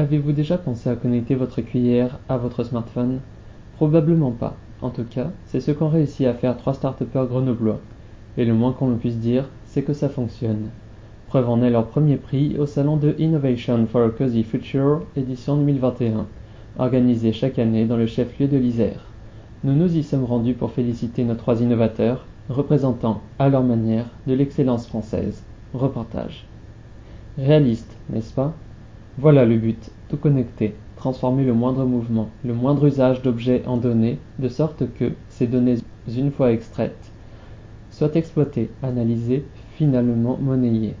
Avez-vous déjà pensé à connecter votre cuillère à votre smartphone? Probablement pas. En tout cas, c'est ce qu'ont réussi à faire trois start grenoblois. Et le moins qu'on puisse dire, c'est que ça fonctionne. Preuve en est leur premier prix au salon de Innovation for a Cozy Future, édition 2021, organisé chaque année dans le chef-lieu de l'Isère. Nous nous y sommes rendus pour féliciter nos trois innovateurs, représentant, à leur manière, de l'excellence française. Reportage. Réaliste, n'est-ce pas? Voilà le but, tout connecter, transformer le moindre mouvement, le moindre usage d'objets en données, de sorte que, ces données une fois extraites, soient exploitées, analysées, finalement monnayées.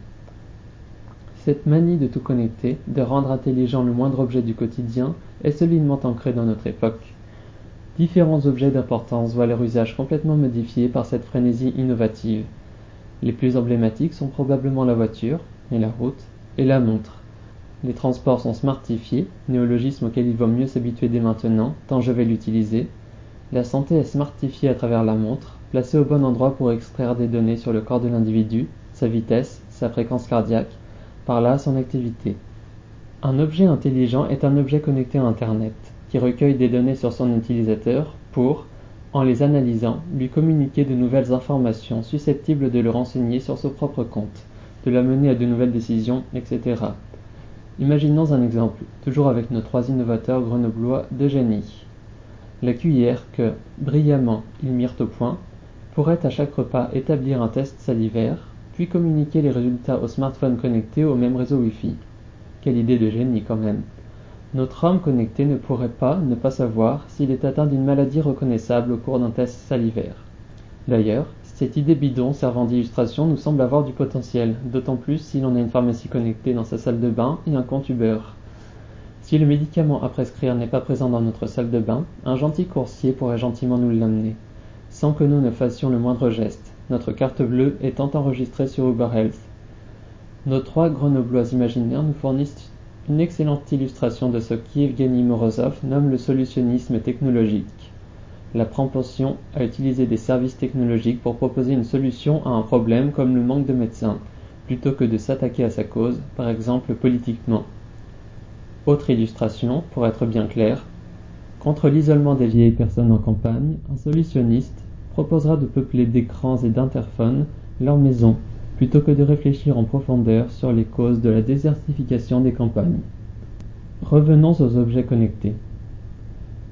Cette manie de tout connecter, de rendre intelligent le moindre objet du quotidien, est solidement ancrée dans notre époque. Différents objets d'importance voient leur usage complètement modifié par cette frénésie innovative. Les plus emblématiques sont probablement la voiture, la route, et la montre. Les transports sont smartifiés, néologisme auquel il vaut mieux s'habituer dès maintenant, tant je vais l'utiliser. La santé est smartifiée à travers la montre, placée au bon endroit pour extraire des données sur le corps de l'individu, sa vitesse, sa fréquence cardiaque, par là son activité. Un objet intelligent est un objet connecté à Internet, qui recueille des données sur son utilisateur pour, en les analysant, lui communiquer de nouvelles informations susceptibles de le renseigner sur son propre compte, de l'amener à de nouvelles décisions, etc. Imaginons un exemple, toujours avec nos trois innovateurs grenoblois de génie. La cuillère que, brillamment, ils mirent au point, pourrait à chaque repas établir un test salivaire, puis communiquer les résultats au smartphone connecté au même réseau Wi-Fi. Quelle idée de génie quand même. Notre homme connecté ne pourrait pas ne pas savoir s'il est atteint d'une maladie reconnaissable au cours d'un test salivaire. D'ailleurs, cette idée bidon servant d'illustration nous semble avoir du potentiel, d'autant plus si l'on a une pharmacie connectée dans sa salle de bain et un compte Uber. Si le médicament à prescrire n'est pas présent dans notre salle de bain, un gentil coursier pourrait gentiment nous l'amener, sans que nous ne fassions le moindre geste, notre carte bleue étant enregistrée sur Uber Health. Nos trois grenoblois imaginaires nous fournissent une excellente illustration de ce qu'Yevgeny Morozov nomme le solutionnisme technologique la propension à utiliser des services technologiques pour proposer une solution à un problème comme le manque de médecins, plutôt que de s'attaquer à sa cause, par exemple politiquement. Autre illustration, pour être bien clair, contre l'isolement des vieilles personnes en campagne, un solutionniste proposera de peupler d'écrans et d'interphones leur maison, plutôt que de réfléchir en profondeur sur les causes de la désertification des campagnes. Revenons aux objets connectés.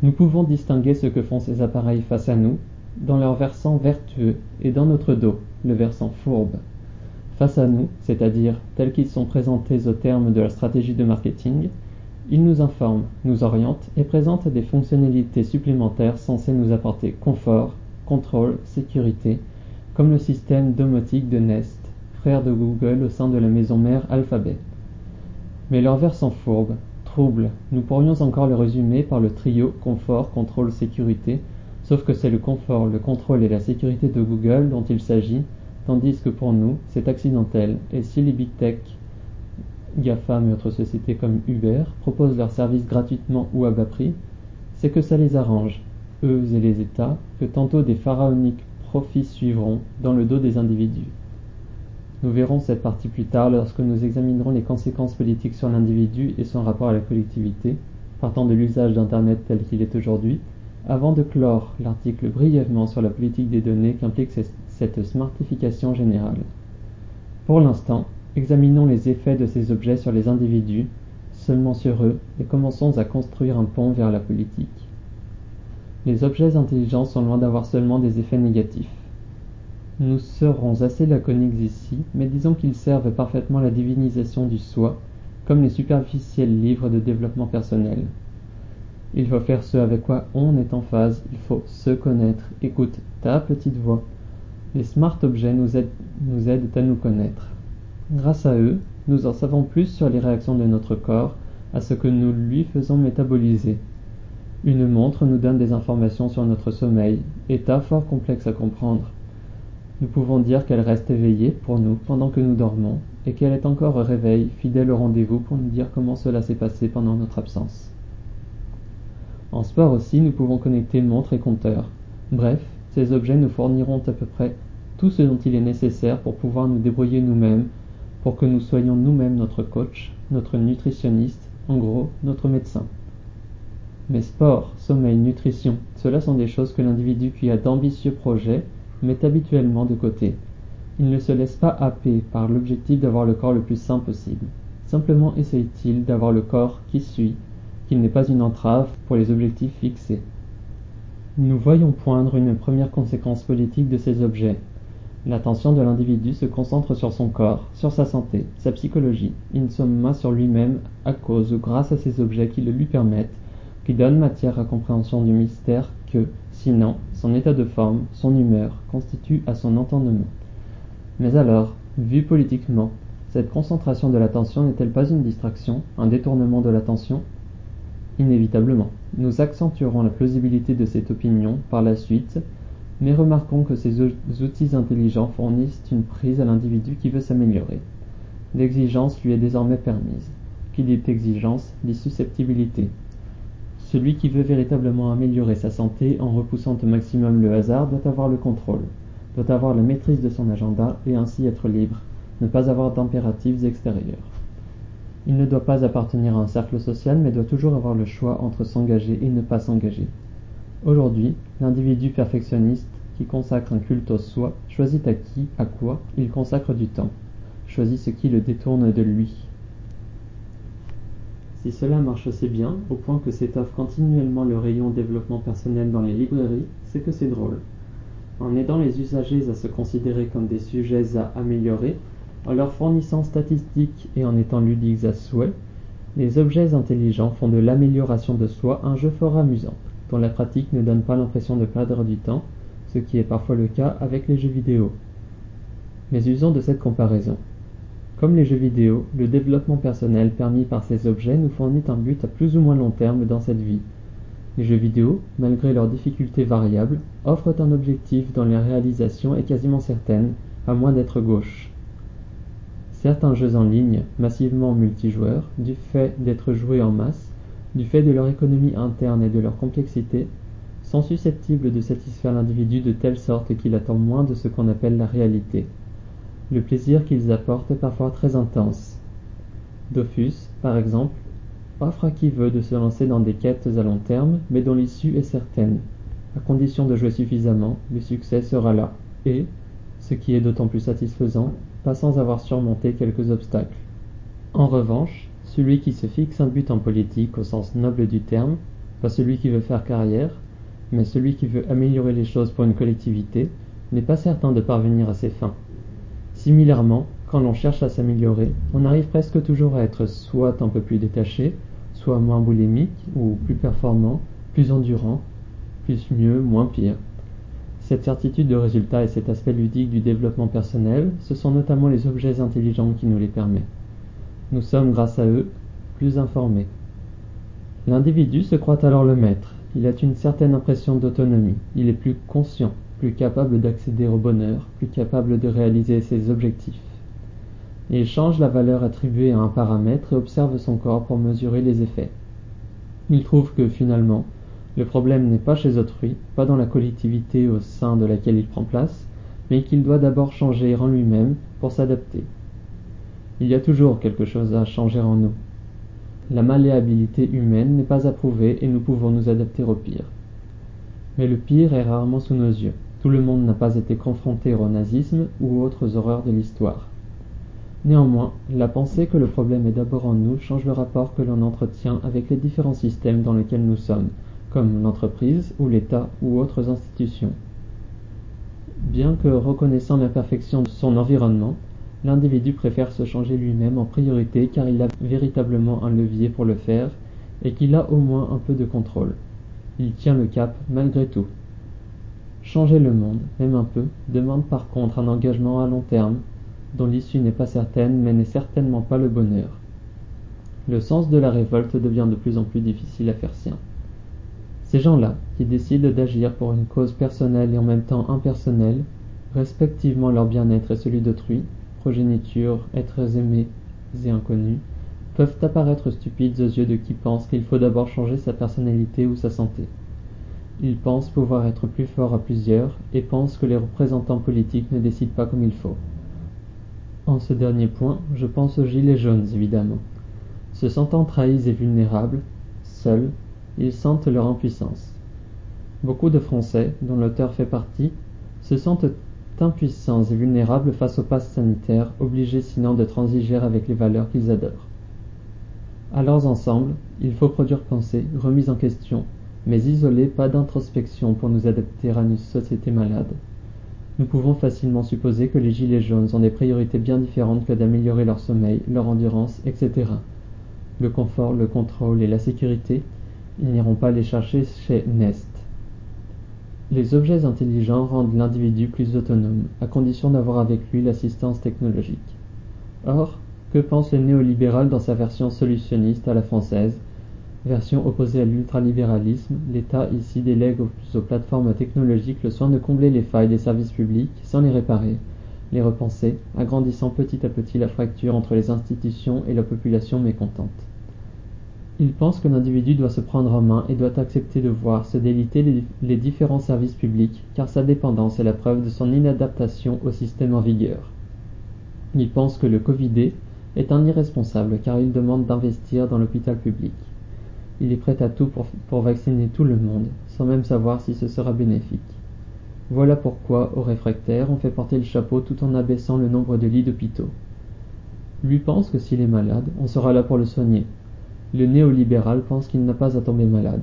Nous pouvons distinguer ce que font ces appareils face à nous, dans leur versant vertueux, et dans notre dos, le versant fourbe. Face à nous, c'est-à-dire tels qu'ils sont présentés au terme de la stratégie de marketing, ils nous informent, nous orientent et présentent des fonctionnalités supplémentaires censées nous apporter confort, contrôle, sécurité, comme le système domotique de Nest, frère de Google au sein de la maison mère Alphabet. Mais leur versant fourbe, nous pourrions encore le résumer par le trio confort, contrôle, sécurité, sauf que c'est le confort, le contrôle et la sécurité de Google dont il s'agit, tandis que pour nous, c'est accidentel, et si les big tech, GAFAM et autres sociétés comme Uber proposent leurs services gratuitement ou à bas prix, c'est que ça les arrange, eux et les États, que tantôt des pharaoniques profits suivront dans le dos des individus. Nous verrons cette partie plus tard lorsque nous examinerons les conséquences politiques sur l'individu et son rapport à la collectivité, partant de l'usage d'Internet tel qu'il est aujourd'hui, avant de clore l'article brièvement sur la politique des données qu'implique cette smartification générale. Pour l'instant, examinons les effets de ces objets sur les individus, seulement sur eux, et commençons à construire un pont vers la politique. Les objets intelligents sont loin d'avoir seulement des effets négatifs. Nous serons assez laconiques ici, mais disons qu'ils servent parfaitement la divinisation du soi, comme les superficiels livres de développement personnel. Il faut faire ce avec quoi on est en phase, il faut se connaître. Écoute ta petite voix. Les smart objets nous aident, nous aident à nous connaître. Grâce à eux, nous en savons plus sur les réactions de notre corps, à ce que nous lui faisons métaboliser. Une montre nous donne des informations sur notre sommeil, état fort complexe à comprendre. Nous pouvons dire qu'elle reste éveillée pour nous pendant que nous dormons, et qu'elle est encore au réveil, fidèle au rendez-vous pour nous dire comment cela s'est passé pendant notre absence. En sport aussi, nous pouvons connecter montre et compteur. Bref, ces objets nous fourniront à peu près tout ce dont il est nécessaire pour pouvoir nous débrouiller nous-mêmes, pour que nous soyons nous-mêmes notre coach, notre nutritionniste, en gros, notre médecin. Mais sport, sommeil, nutrition, cela sont des choses que l'individu qui a d'ambitieux projets met habituellement de côté. Il ne se laisse pas happer par l'objectif d'avoir le corps le plus sain possible. Simplement essaye-t-il d'avoir le corps qui suit, qu'il n'est pas une entrave pour les objectifs fixés. Nous voyons poindre une première conséquence politique de ces objets. L'attention de l'individu se concentre sur son corps, sur sa santé, sa psychologie, in somma sur lui-même à cause ou grâce à ces objets qui le lui permettent, qui donnent matière à compréhension du mystère que, sinon, son état de forme, son humeur, constituent à son entendement. Mais alors, vu politiquement, cette concentration de l'attention n'est-elle pas une distraction, un détournement de l'attention? Inévitablement, nous accentuerons la plausibilité de cette opinion par la suite, mais remarquons que ces outils intelligents fournissent une prise à l'individu qui veut s'améliorer. L'exigence lui est désormais permise. Qui dit exigence dit susceptibilité. Celui qui veut véritablement améliorer sa santé en repoussant au maximum le hasard doit avoir le contrôle, doit avoir la maîtrise de son agenda et ainsi être libre, ne pas avoir d'impératifs extérieurs. Il ne doit pas appartenir à un cercle social, mais doit toujours avoir le choix entre s'engager et ne pas s'engager. Aujourd'hui, l'individu perfectionniste qui consacre un culte au soi choisit à qui, à quoi il consacre du temps, choisit ce qui le détourne de lui. Si cela marche assez bien, au point que s'étoffe continuellement le rayon développement personnel dans les librairies, c'est que c'est drôle. En aidant les usagers à se considérer comme des sujets à améliorer, en leur fournissant statistiques et en étant ludiques à souhait, les objets intelligents font de l'amélioration de soi un jeu fort amusant, dont la pratique ne donne pas l'impression de perdre du temps, ce qui est parfois le cas avec les jeux vidéo. Mais usons de cette comparaison. Comme les jeux vidéo, le développement personnel permis par ces objets nous fournit un but à plus ou moins long terme dans cette vie. Les jeux vidéo, malgré leurs difficultés variables, offrent un objectif dont la réalisation est quasiment certaine, à moins d'être gauche. Certains jeux en ligne, massivement multijoueurs, du fait d'être joués en masse, du fait de leur économie interne et de leur complexité, sont susceptibles de satisfaire l'individu de telle sorte qu'il attend moins de ce qu'on appelle la réalité. Le plaisir qu'ils apportent est parfois très intense. Dofus, par exemple, offre à qui veut de se lancer dans des quêtes à long terme, mais dont l'issue est certaine. À condition de jouer suffisamment, le succès sera là, et, ce qui est d'autant plus satisfaisant, pas sans avoir surmonté quelques obstacles. En revanche, celui qui se fixe un but en politique au sens noble du terme, pas celui qui veut faire carrière, mais celui qui veut améliorer les choses pour une collectivité, n'est pas certain de parvenir à ses fins. Similairement, quand l'on cherche à s'améliorer, on arrive presque toujours à être soit un peu plus détaché, soit moins boulimique ou plus performant, plus endurant, plus mieux, moins pire. Cette certitude de résultat et cet aspect ludique du développement personnel, ce sont notamment les objets intelligents qui nous les permettent. Nous sommes, grâce à eux, plus informés. L'individu se croit alors le maître, il a une certaine impression d'autonomie, il est plus conscient, plus capable d'accéder au bonheur, plus capable de réaliser ses objectifs. Il change la valeur attribuée à un paramètre et observe son corps pour mesurer les effets. Il trouve que finalement, le problème n'est pas chez autrui, pas dans la collectivité au sein de laquelle il prend place, mais qu'il doit d'abord changer en lui-même pour s'adapter. Il y a toujours quelque chose à changer en nous. La malléabilité humaine n'est pas approuvée et nous pouvons nous adapter au pire. Mais le pire est rarement sous nos yeux. Tout le monde n'a pas été confronté au nazisme ou autres horreurs de l'histoire. Néanmoins, la pensée que le problème est d'abord en nous change le rapport que l'on entretient avec les différents systèmes dans lesquels nous sommes, comme l'entreprise ou l'État ou autres institutions. Bien que reconnaissant l'imperfection de son environnement, l'individu préfère se changer lui-même en priorité car il a véritablement un levier pour le faire et qu'il a au moins un peu de contrôle. Il tient le cap malgré tout. Changer le monde, même un peu, demande par contre un engagement à long terme, dont l'issue n'est pas certaine mais n'est certainement pas le bonheur. Le sens de la révolte devient de plus en plus difficile à faire sien. Ces gens-là, qui décident d'agir pour une cause personnelle et en même temps impersonnelle, respectivement leur bien-être et celui d'autrui, progéniture, êtres aimés et inconnus, peuvent apparaître stupides aux yeux de qui pense qu'il faut d'abord changer sa personnalité ou sa santé. Ils pensent pouvoir être plus forts à plusieurs et pensent que les représentants politiques ne décident pas comme il faut. En ce dernier point, je pense aux gilets jaunes, évidemment. Se sentant trahis et vulnérables, seuls, ils sentent leur impuissance. Beaucoup de Français, dont l'auteur fait partie, se sentent impuissants et vulnérables face au pass sanitaire, obligés sinon de transiger avec les valeurs qu'ils adorent. Alors ensemble, il faut produire pensée, remise en question, mais isolée, pas d'introspection pour nous adapter à une société malade. Nous pouvons facilement supposer que les gilets jaunes ont des priorités bien différentes que d'améliorer leur sommeil, leur endurance, etc. Le confort, le contrôle et la sécurité, ils n'iront pas les chercher chez Nest. Les objets intelligents rendent l'individu plus autonome, à condition d'avoir avec lui l'assistance technologique. Or, que pense le néolibéral dans sa version solutionniste à la française? Version opposée à l'ultralibéralisme, l'État ici délègue aux, plateformes technologiques le soin de combler les failles des services publics sans les réparer, les repenser, agrandissant petit à petit la fracture entre les institutions et la population mécontente. Il pense que l'individu doit se prendre en main et doit accepter de voir se déliter les, les différents services publics, car sa dépendance est la preuve de son inadaptation au système en vigueur. Il pense que le Covidé est un irresponsable car il demande d'investir dans l'hôpital public. Il est prêt à tout pour, vacciner tout le monde, sans même savoir si ce sera bénéfique. Voilà pourquoi, aux réfractaires, on fait porter le chapeau tout en abaissant le nombre de lits d'hôpitaux. Lui pense que s'il est malade, on sera là pour le soigner. Le néolibéral pense qu'il n'a pas à tomber malade.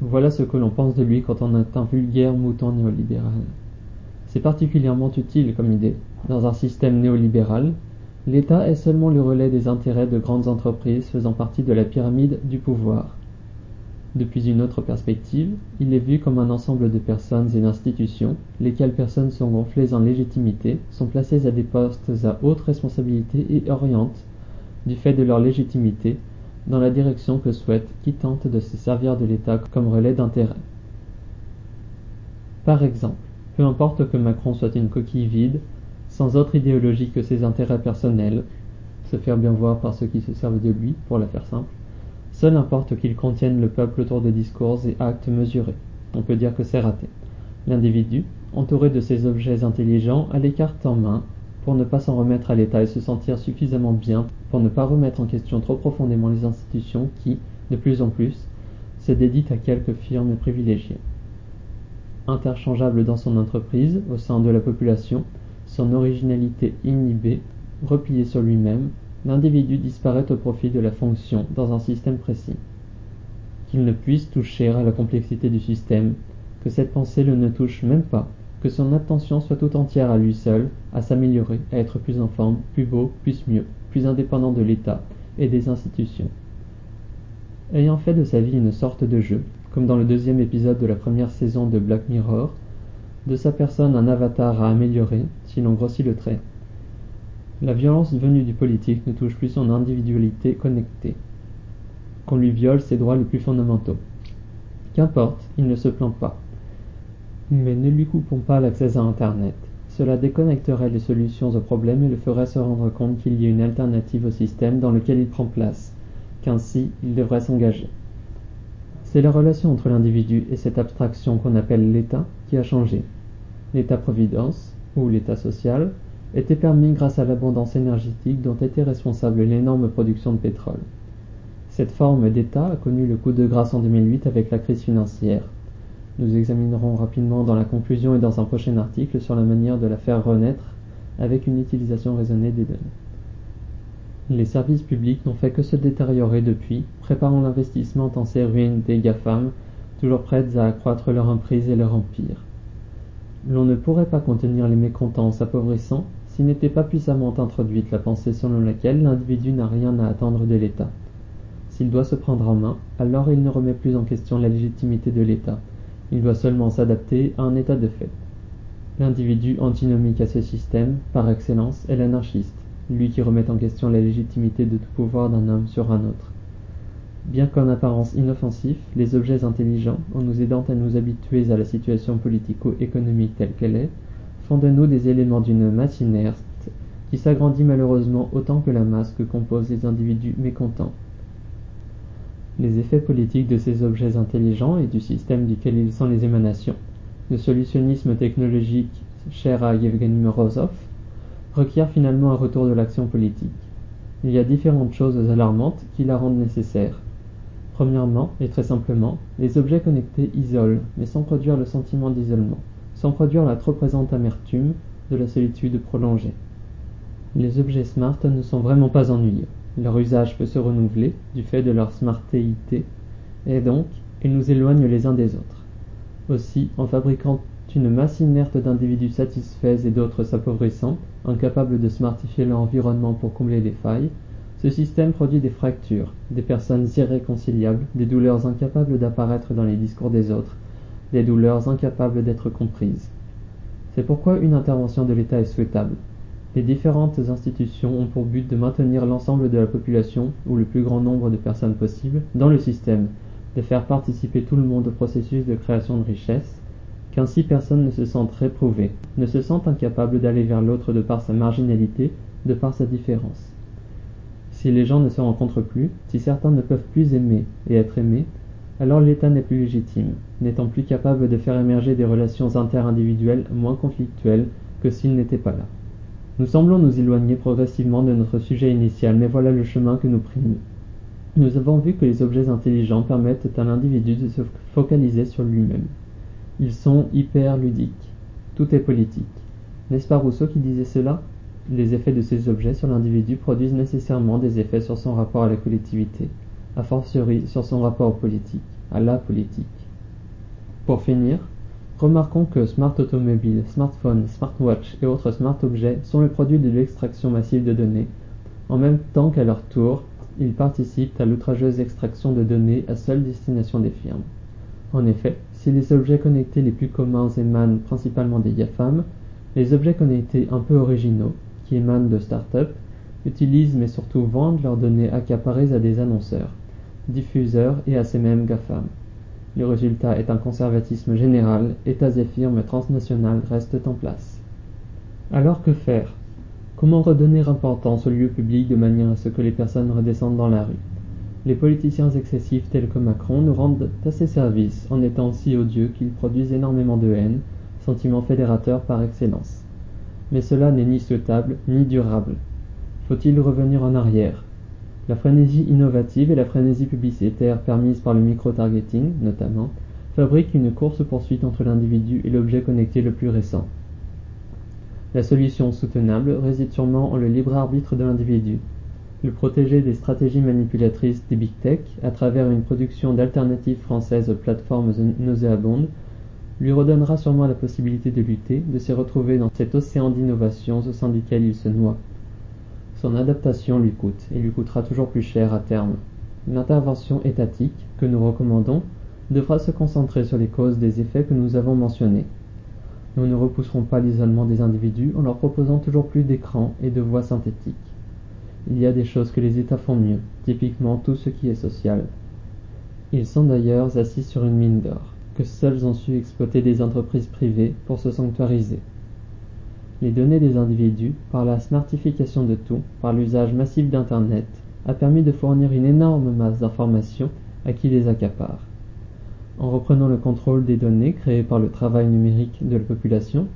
Voilà ce que l'on pense de lui quand on est un vulgaire mouton néolibéral. C'est particulièrement utile comme idée. Dans un système néolibéral, L'État est seulement le relais des intérêts de grandes entreprises faisant partie de la pyramide du pouvoir. Depuis une autre perspective, il est vu comme un ensemble de personnes et d'institutions, lesquelles personnes sont gonflées en légitimité, sont placées à des postes à haute responsabilité et orientent, du fait de leur légitimité, dans la direction que souhaitent qui tentent de se servir de l'État comme relais d'intérêt. Par exemple, peu importe que Macron soit une coquille vide, sans autre idéologie que ses intérêts personnels, se faire bien voir par ceux qui se servent de lui, pour la faire simple, seul importe qu'il contienne le peuple autour de discours et actes mesurés. On peut dire que c'est raté. L'individu, entouré de ces objets intelligents, a les cartes en main pour ne pas s'en remettre à l'État et se sentir suffisamment bien pour ne pas remettre en question trop profondément les institutions qui, de plus en plus, se dédient à quelques firmes privilégiées. Interchangeable dans son entreprise, au sein de la population, son originalité inhibée, replié sur lui-même, l'individu disparaît au profit de la fonction dans un système précis. Qu'il ne puisse toucher à la complexité du système, que cette pensée le ne touche même pas, que son attention soit tout entière à lui seul, à s'améliorer, à être plus en forme, plus beau, plus mieux, plus indépendant de l'État et des institutions. Ayant fait de sa vie une sorte de jeu, comme dans le deuxième épisode de la première saison de Black Mirror, de sa personne un avatar à améliorer, si l'on grossit le trait. La violence venue du politique ne touche plus son individualité connectée. Qu'on lui viole ses droits les plus fondamentaux. Qu'importe, il ne se plante pas. Mais ne lui coupons pas l'accès à Internet. Cela déconnecterait les solutions aux problèmes et le ferait se rendre compte qu'il y a une alternative au système dans lequel il prend place, qu'ainsi il devrait s'engager. C'est la relation entre l'individu et cette abstraction qu'on appelle l'État a changé. L'État-providence, ou l'État social, était permis grâce à l'abondance énergétique dont était responsable l'énorme production de pétrole. Cette forme d'État a connu le coup de grâce en 2008 avec la crise financière. Nous examinerons rapidement dans la conclusion et dans un prochain article sur la manière de la faire renaître avec une utilisation raisonnée des données. Les services publics n'ont fait que se détériorer depuis, préparant l'investissement dans ces ruines des GAFAM, toujours prêtes à accroître leur emprise et leur empire. L'on ne pourrait pas contenir les mécontents s'appauvrissant s'il n'était pas puissamment introduite la pensée selon laquelle l'individu n'a rien à attendre de l'État. S'il doit se prendre en main, alors il ne remet plus en question la légitimité de l'État. Il doit seulement s'adapter à un état de fait. L'individu antinomique à ce système, par excellence, est l'anarchiste lui qui remet en question la légitimité de tout pouvoir d'un homme sur un autre. Bien qu'en apparence inoffensifs, les objets intelligents, en nous aidant à nous habituer à la situation politico-économique telle qu'elle est, font de nous des éléments d'une masse inerte qui s'agrandit malheureusement autant que la masse que composent les individus mécontents. Les effets politiques de ces objets intelligents et du système duquel ils sont les émanations, le solutionnisme technologique cher à Yevgeny Morozov, requiert finalement un retour de l'action politique. Il y a différentes choses alarmantes qui la rendent nécessaire. Premièrement, et très simplement, les objets connectés isolent, mais sans produire le sentiment d'isolement, sans produire la trop présente amertume de la solitude prolongée. Les objets smart ne sont vraiment pas ennuyeux. Leur usage peut se renouveler du fait de leur smartéité, et donc ils nous éloignent les uns des autres. Aussi, en fabriquant une masse inerte d'individus satisfaits et d'autres s'appauvrissant, incapables de smartifier leur environnement pour combler les failles, ce système produit des fractures, des personnes irréconciliables, des douleurs incapables d'apparaître dans les discours des autres, des douleurs incapables d'être comprises. C'est pourquoi une intervention de l'État est souhaitable. Les différentes institutions ont pour but de maintenir l'ensemble de la population, ou le plus grand nombre de personnes possible, dans le système, de faire participer tout le monde au processus de création de richesse, qu'ainsi personne ne se sente réprouvé, ne se sente incapable d'aller vers l'autre de par sa marginalité, de par sa différence. Si les gens ne se rencontrent plus, si certains ne peuvent plus aimer et être aimés, alors l'État n'est plus légitime, n'étant plus capable de faire émerger des relations interindividuelles moins conflictuelles que s'il n'était pas là. Nous semblons nous éloigner progressivement de notre sujet initial, mais voilà le chemin que nous prîmes. Nous avons vu que les objets intelligents permettent à l'individu de se focaliser sur lui-même. Ils sont hyper ludiques. Tout est politique. N'est-ce pas Rousseau qui disait cela? Les effets de ces objets sur l'individu produisent nécessairement des effets sur son rapport à la collectivité, a fortiori sur son rapport aux politique, à la politique. Pour finir, Remarquons que smart automobiles, smartphones, smartwatches et autres smart objets sont le produit de l'extraction massive de données, en même temps qu'à leur tour, ils participent à l'outrageuse extraction de données à seule destination des firmes. En effet, si les objets connectés les plus communs émanent principalement des GAFAM, les objets connectés un peu originaux, qui émanent de start-up, utilisent mais surtout vendent leurs données accaparées à des annonceurs, diffuseurs et à ces mêmes GAFAM. Le résultat est un conservatisme général, États et firmes transnationales restent en place. Alors que faire? Comment redonner importance au lieu public de manière à ce que les personnes redescendent dans la rue? Les politiciens excessifs tels que Macron nous rendent assez service en étant si odieux qu'ils produisent énormément de haine, sentiment fédérateur par excellence. Mais cela n'est ni souhaitable ni durable. Faut-il revenir en arrière? La frénésie innovative et la frénésie publicitaire permise par le micro-targeting, notamment, fabriquent une course-poursuite entre l'individu et l'objet connecté le plus récent. La solution soutenable réside sûrement en le libre arbitre de l'individu. Le protéger des stratégies manipulatrices des big tech à travers une production d'alternatives françaises aux plateformes nauséabondes lui redonnera sûrement la possibilité de lutter, de se retrouver dans cet océan d'innovations au sein duquel il se noie. Son adaptation lui coûte et lui coûtera toujours plus cher à terme. L'intervention étatique, que nous recommandons, devra se concentrer sur les causes des effets que nous avons mentionnés. Nous ne repousserons pas l'isolement des individus en leur proposant toujours plus d'écrans et de voix synthétiques. Il y a des choses que les États font mieux, typiquement tout ce qui est social. Ils sont d'ailleurs assis sur une mine d'or, que seuls ont su exploiter des entreprises privées pour se sanctuariser les données des individus, par la smartification de tout, par l'usage massif d'Internet, a permis de fournir une énorme masse d'informations à qui les accapare. En reprenant le contrôle des données créées par le travail numérique de la population,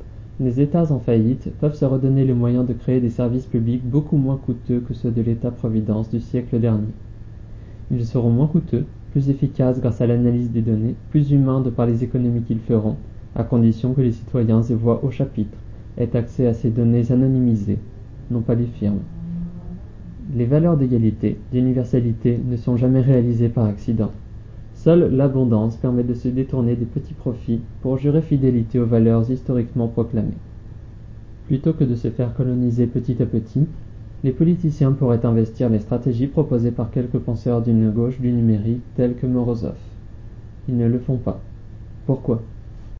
les États en faillite peuvent se redonner le moyen de créer des services publics beaucoup moins coûteux que ceux de l'État-providence du siècle dernier. Ils seront moins coûteux, plus efficaces grâce à l'analyse des données, plus humains de par les économies qu'ils feront, à condition que les citoyens y voient au chapitre est accès à ces données anonymisées, non pas les firmes. Les valeurs d'égalité, d'universalité ne sont jamais réalisées par accident. Seule l'abondance permet de se détourner des petits profits pour jurer fidélité aux valeurs historiquement proclamées. Plutôt que de se faire coloniser petit à petit, les politiciens pourraient investir les stratégies proposées par quelques penseurs d'une gauche du numérique tels que Morozov. Ils ne le font pas. Pourquoi?